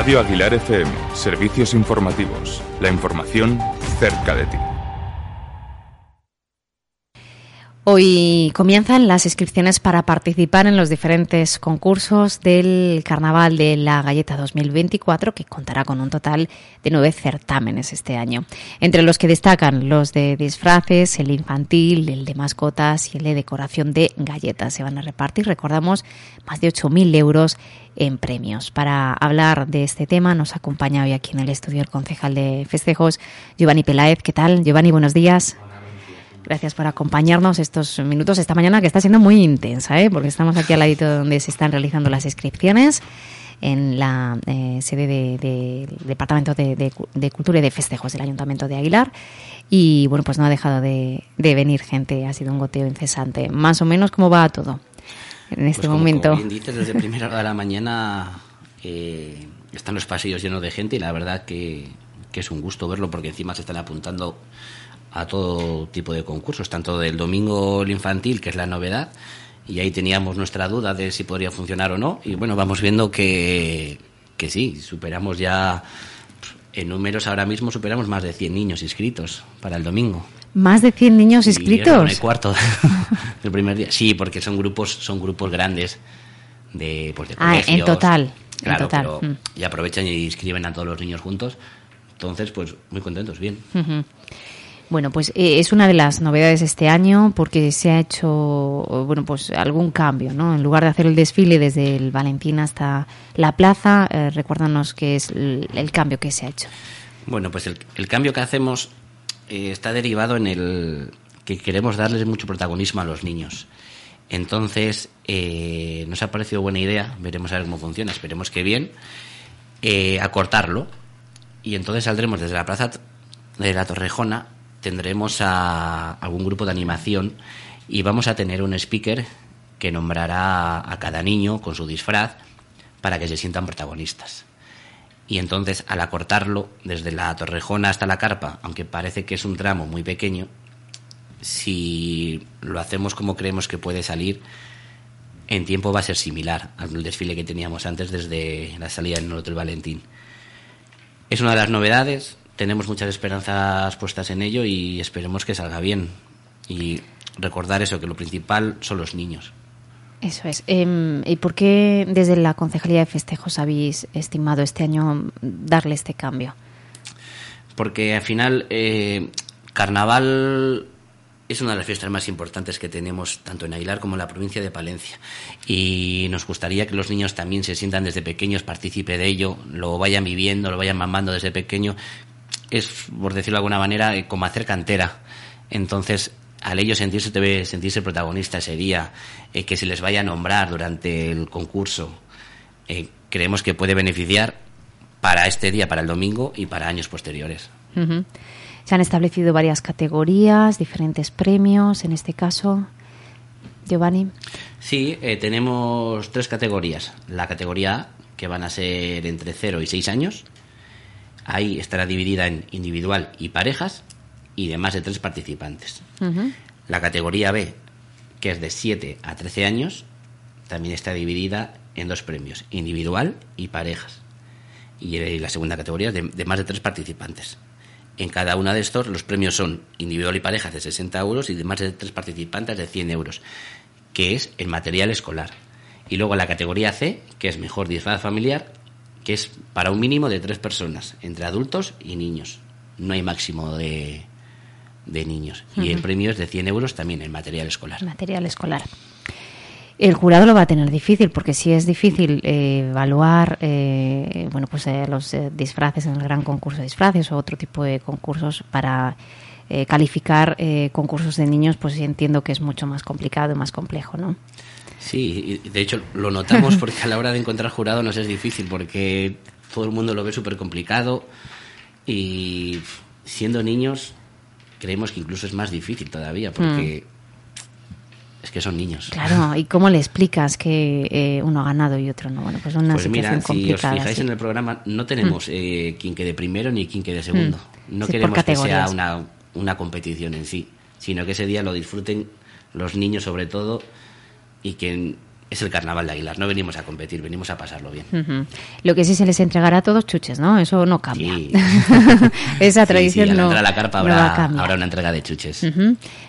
Radio Aguilar FM, servicios informativos. La información cerca de ti. Hoy comienzan las inscripciones para participar en los diferentes concursos del Carnaval de la Galleta 2024, que contará con un total de nueve certámenes este año, entre los que destacan los de disfraces, el infantil, el de mascotas y el de decoración de galletas. Se van a repartir, recordamos, más de 8.000 euros en premios. Para hablar de este tema nos acompaña hoy aquí en el estudio el concejal de festejos, Giovanni Peláez. ¿Qué tal? Giovanni, buenos días. Gracias por acompañarnos estos minutos esta mañana que está siendo muy intensa, ¿eh? porque estamos aquí al ladito donde se están realizando las inscripciones en la eh, sede del Departamento de, Cultura y de Festejos del Ayuntamiento de Aguilar. Y bueno, pues no ha dejado de, venir gente, ha sido un goteo incesante. Más o menos, ¿cómo va todo en este pues momento? Como bien dices, desde primera hora de la mañana eh, están los pasillos llenos de gente y la verdad que, que es un gusto verlo porque encima se están apuntando a todo tipo de concursos, tanto del domingo el infantil, que es la novedad, y ahí teníamos nuestra duda de si podría funcionar o no, y bueno, vamos viendo que, que sí, superamos ya, en números ahora mismo superamos más de 100 niños inscritos para el domingo. ¿Más de 100 niños inscritos? el cuarto del primer día. Sí, porque son grupos, son grupos grandes de, pues de ah, en total. Claro, Pero, mm. y aprovechan y inscriben a todos los niños juntos. Entonces, pues muy contentos, bien. Bueno, pues eh, es una de las novedades este año porque se ha hecho, bueno, pues algún cambio, ¿no? En lugar de hacer el desfile desde el Valentín hasta la plaza, eh, recuérdanos qué es el, cambio que se ha hecho. Bueno, pues el, cambio que hacemos eh, está derivado en el que queremos darles mucho protagonismo a los niños. Entonces, nos ha parecido buena idea, veremos a ver cómo funciona, esperemos que bien, acortarlo. Y entonces saldremos desde la plaza de la Torrejona tendremos a algún grupo de animación y vamos a tener un speaker que nombrará a cada niño con su disfraz para que se sientan protagonistas. Y entonces, al acortarlo desde la torrejona hasta la carpa, aunque parece que es un tramo muy pequeño, si lo hacemos como creemos que puede salir, en tiempo va a ser similar al desfile que teníamos antes desde la salida en el Hotel Valentín. Es una de las novedades, tenemos muchas esperanzas puestas en ello y esperemos que salga bien. Y recordar eso, que lo principal son los niños. Eso es. Em, ¿Y por qué desde la Concejalía de Festejos habéis estimado este año darle este cambio? Porque al final, eh, Carnaval es una de las fiestas más importantes que tenemos tanto en Aguilar como en la provincia de Palencia. Y nos gustaría que los niños también se sientan desde pequeños, participe de ello, lo vayan viviendo, lo vayan mamando desde pequeño, es, por decirlo de alguna manera, eh, como hacer cantera. Entonces, al ellos sentirse, debe sentirse protagonista ese día, eh, que se les vaya a nombrar durante el concurso, eh, creemos que puede beneficiar para este día, para el domingo y para años posteriores. Se han establecido varias categorías, diferentes premios, en este caso. Giovanni. Sí, tenemos tres categorías. La categoría A, que van a ser entre 0 y 6 años, Ahí estará dividida en individual y parejas y de más de tres participantes. La categoría B, que es de 7 a 13 años, también está dividida en dos premios, individual y parejas. Y la segunda categoría de, de más de tres participantes. En cada una de estos los premios son individual y parejas de 60 euros y de más de tres participantes de 100 euros, que es el material escolar. Y luego la categoría C, que es mejor disfraz familiar, que es para un mínimo de tres personas, entre adultos y niños. No hay máximo de, de niños. Y el premio es de 100 euros también en material escolar. Material escolar. El jurado lo va a tener difícil porque si es difícil eh, evaluar eh, bueno pues eh, los disfraces en el gran concurso de disfraces o otro tipo de concursos para calificar concursos de niños, pues entiendo que es mucho más complicado y más complejo, ¿no? Sí, de hecho lo notamos porque a la hora de encontrar jurado nos es difícil porque todo el mundo lo ve súper complicado y siendo niños creemos que incluso es más difícil todavía porque mm. es que son niños. Claro, ¿y cómo le explicas que eh, uno ha ganado y otro no? Bueno, pues una pues mira, si os fijáis en el programa no tenemos mm. eh, quien quede primero ni quien quede segundo. Mm. No queremos que sea una, una competición en sí, sino que ese día lo disfruten los niños sobre todo y que es el carnaval de Aguilar. No venimos a competir, venimos a pasarlo bien. Lo que sí se les entregará a todos chuches, ¿no? Eso no cambia. Sí. Esa Sí, tradición sí, al no, a la carpa no habrá, una entrega de chuches.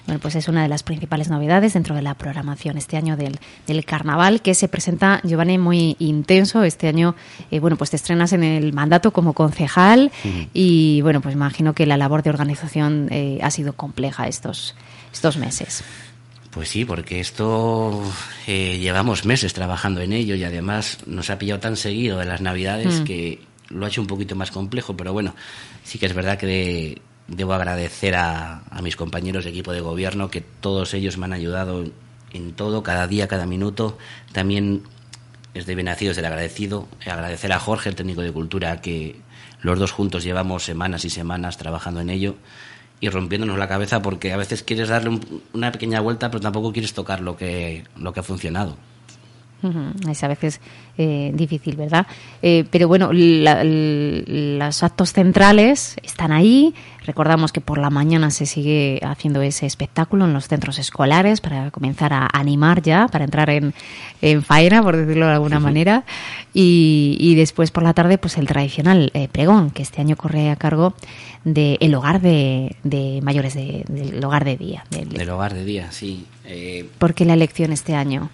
Bueno, pues es una de las principales novedades dentro de la programación este año del, del carnaval, que se presenta, Giovanni, muy intenso. Este año, eh, bueno, pues te estrenas en el mandato como concejal y, bueno, pues imagino que la labor de organización eh, ha sido compleja estos, estos meses. Pues sí, porque esto eh, llevamos meses trabajando en ello y además nos ha pillado tan seguido de las Navidades Mm. que lo ha hecho un poquito más complejo, pero bueno, sí que es verdad que de- debo agradecer a, a mis compañeros de equipo de gobierno que todos ellos me han ayudado en todo, cada día, cada minuto. También es de Benacidos el agradecido, agradecer a Jorge, el técnico de cultura, que los dos juntos llevamos semanas y semanas trabajando en ello y rompiéndonos la cabeza porque a veces quieres darle un- una pequeña vuelta pero tampoco quieres tocar lo que, lo que ha funcionado. Ujú, Es a veces eh, difícil, ¿verdad? Eh, pero bueno, la- los actos centrales están ahí. Recordamos que por la mañana se sigue haciendo ese espectáculo en los centros escolares para comenzar a animar ya, para entrar en, en faena, por decirlo de alguna manera. Y, y después por la tarde, pues el tradicional eh, pregón, que este año corre a cargo del hogar de, de mayores, de- del hogar de día. del- Del hogar de día, sí. Eh, ¿Por qué la elección este año?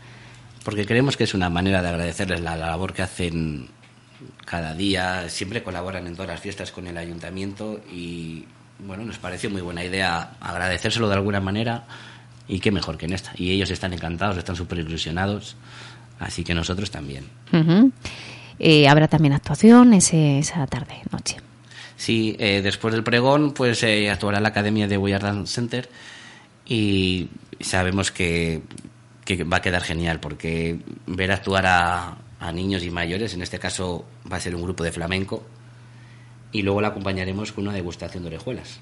Porque creemos que es una manera de agradecerles la, la labor que hacen cada día. Siempre colaboran en todas las fiestas con el ayuntamiento y bueno, nos pareció muy buena idea agradecérselo de alguna manera y qué mejor que en esta. Y ellos están encantados, están súper ilusionados, así que nosotros también. Ujú. Eh, habrá también actuación ese, esa tarde, noche. Sí, eh, después del pregón, pues eh, actuará la Academia de Willard Dance Center y sabemos que, que va a quedar genial porque ver actuar a, a niños y mayores, en este caso va a ser un grupo de flamenco, y luego la acompañaremos con una degustación de orejuelas.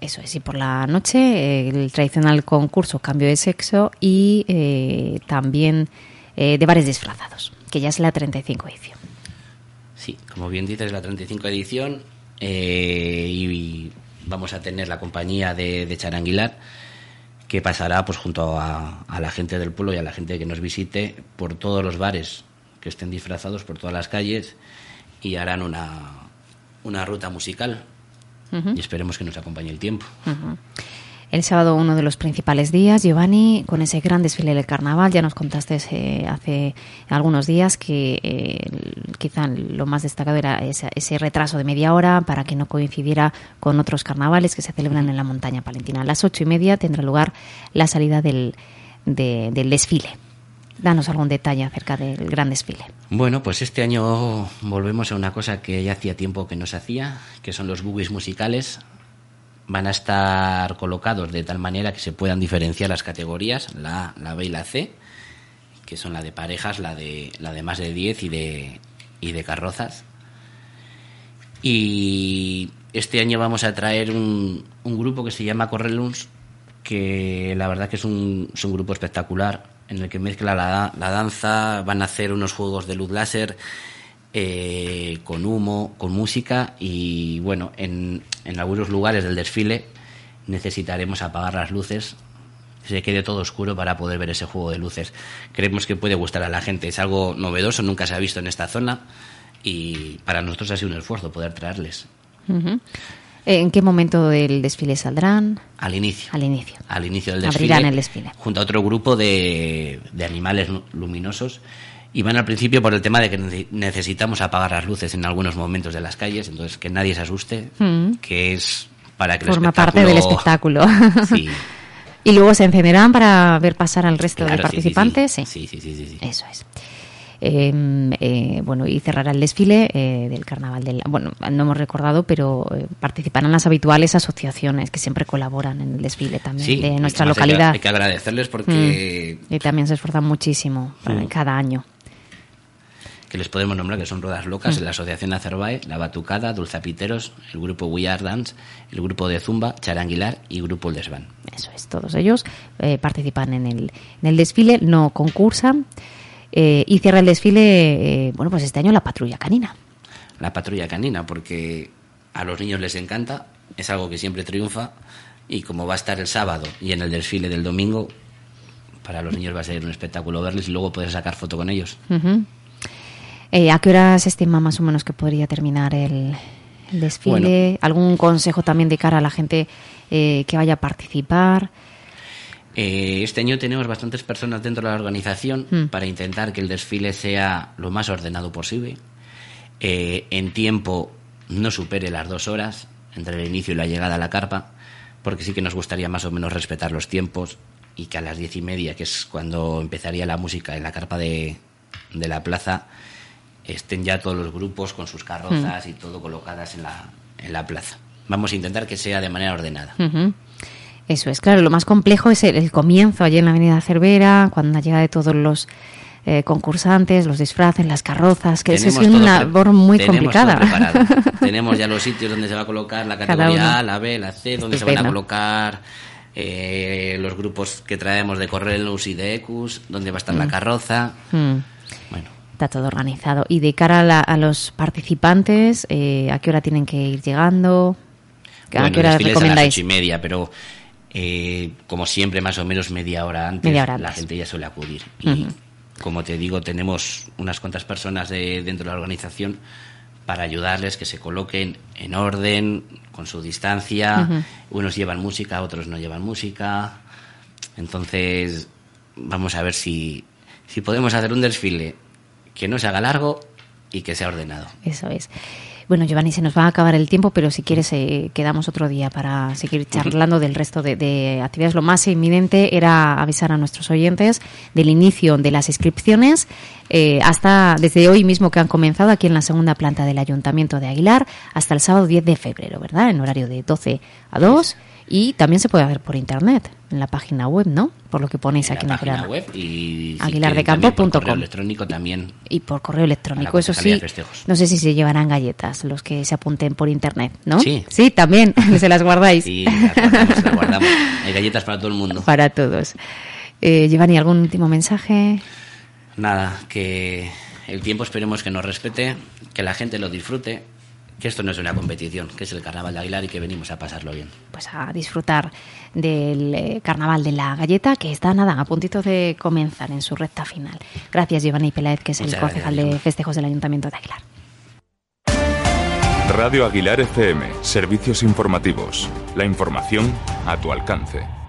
Eso es, y por la noche eh, el tradicional concurso Cambio de Sexo y eh, también eh, de bares disfrazados, que ya es la 35 edición. Sí, como bien dices, la 35 edición eh, y vamos a tener la compañía de, de Charanguilar que pasará pues junto a, a la gente del pueblo y a la gente que nos visite por todos los bares que estén disfrazados por todas las calles y harán una, una ruta musical. Y esperemos que nos acompañe el tiempo. El sábado, uno de los principales días, Giovanni, con ese gran desfile del carnaval, ya nos contaste eh, hace algunos días que eh, quizá lo más destacado era ese, ese retraso de media hora para que no coincidiera con otros carnavales que se celebran en la montaña palentina. A las ocho y media tendrá lugar la salida del, de- del desfile. Danos algún detalle acerca del gran desfile. Bueno, pues este año volvemos a una cosa que ya hacía tiempo que no se hacía, que son los boogies musicales. Van a estar colocados de tal manera que se puedan diferenciar las categorías, la A, la B y la C, que son la de parejas, la de, la de más de 10 y de, y de carrozas. Y este año vamos a traer un, un grupo que se llama Correluns, que la verdad que es un, es un grupo espectacular, en el que mezcla la, la danza, van a hacer unos juegos de luz láser eh, con humo, con música y bueno, en, en algunos lugares del desfile necesitaremos apagar las luces que se quede todo oscuro para poder ver ese juego de luces. Creemos que puede gustar a la gente, es algo novedoso, nunca se ha visto en esta zona y para nosotros ha sido un esfuerzo poder traerles. ¿En qué momento del desfile saldrán? al inicio. Al inicio. al inicio del desfile, Abrirán el desfile. junto a otro grupo de, de animales lu- luminosos. Y van al principio por el tema de que nece- necesitamos apagar las luces en algunos momentos de las calles, entonces que nadie se asuste, Mm. que es para que el Forma parte del espectáculo. Sí, y luego se encenderán para ver pasar al resto claro, de participantes. Sí, sí, sí, sí, sí, sí. Eso es. Eh, eh, bueno, y cerrará el desfile eh, del carnaval del. Bueno, no hemos recordado, pero eh, participarán las habituales asociaciones que siempre colaboran en el desfile también Sí, de nuestra además hay que- localidad. Hay que, agradecerles porque Mm. Y también se esfuerzan muchísimo para- Mm. cada año. Que les podemos nombrar que son Rodas Locas, la Asociación Acerbae, La Batucada, Dulzapiteros, el grupo We Are Dance, el grupo de Zumba, Charanguilar y grupo El Desván. Eso es, todos ellos eh, participan en el, en el desfile, no concursan. eh, y cierra el desfile, eh, bueno, pues este año la patrulla canina. la patrulla canina, porque a los niños les encanta, es algo que siempre triunfa, y como va a estar el sábado y en el desfile del domingo, para los niños va a ser un espectáculo verles y luego poder sacar foto con ellos. Eh, ¿A qué hora se estima más o menos que podría terminar el, desfile? ¿Algún consejo también de cara a la gente eh, que vaya a participar? Eh, este año tenemos bastantes personas dentro de la organización mm. para intentar que el desfile sea lo más ordenado posible. en tiempo no supere las dos horas entre el inicio y la llegada a la carpa, porque sí que nos gustaría más o menos respetar los tiempos y que a las diez y media, que es cuando empezaría la música en la carpa de, de la plaza, estén ya todos los grupos con sus carrozas mm. y todo colocadas en la, en la plaza. Vamos a intentar que sea de manera ordenada. Eso es, claro, lo más complejo es el, comienzo allí en la Avenida Cervera, cuando llega de todos los eh, concursantes, los disfraces, las carrozas, que eso es una labor muy complicada. tenemos ya los sitios donde se va a colocar la categoría A, la B, la C, donde se van a colocar eh, los grupos que traemos de Correlus y de Ecus, donde va a estar la mm. carroza. Mm. Bueno. Está todo organizado. Y de cara a, los participantes, eh, ¿a qué hora tienen que ir llegando? ¿A qué hora recomendáis? A las ocho y media, pero eh, como siempre, más o menos media hora antes, la gente ya suele acudir. Y como te digo, tenemos unas cuantas personas de, dentro de la organización para ayudarles que se coloquen en orden, con su distancia. Unos llevan música, otros no llevan música. Entonces, vamos a ver si, si podemos hacer un desfile que no se haga largo y que sea ordenado. Eso es. Bueno, Giovanni, se nos va a acabar el tiempo, pero si quieres eh, quedamos otro día para seguir charlando del resto de, actividades. Lo más inminente era avisar a nuestros oyentes del inicio de las inscripciones eh, hasta desde hoy mismo que han comenzado aquí en la segunda planta del Ayuntamiento de Aguilar hasta el sábado 10 de febrero, ¿verdad? En horario de 12 a 2. Y también se puede ver por internet, en la página web, ¿no? Por lo que ponéis aquí en la página web y aguilardecampo.com. por correo electrónico también. Y por correo electrónico, eso sí. No sé si se llevarán galletas los que se apunten por internet, ¿no? Sí. Sí, también, se las guardáis. Sí, las guardamos, Hay galletas para todo el mundo. Para todos. Eh, Giovanni, ¿algún último mensaje? Nada, que el tiempo esperemos que nos respete, que la gente lo disfrute que esto no es una competición, que es el Carnaval de Aguilar y que venimos a pasarlo bien. Pues a disfrutar del eh, Carnaval de la Galleta, que está nada, a puntito de comenzar en su recta final. Gracias, Giovanni Peláez, que es el concejal de festejos del Ayuntamiento de Aguilar. Radio Aguilar FM, servicios informativos. La información a tu alcance.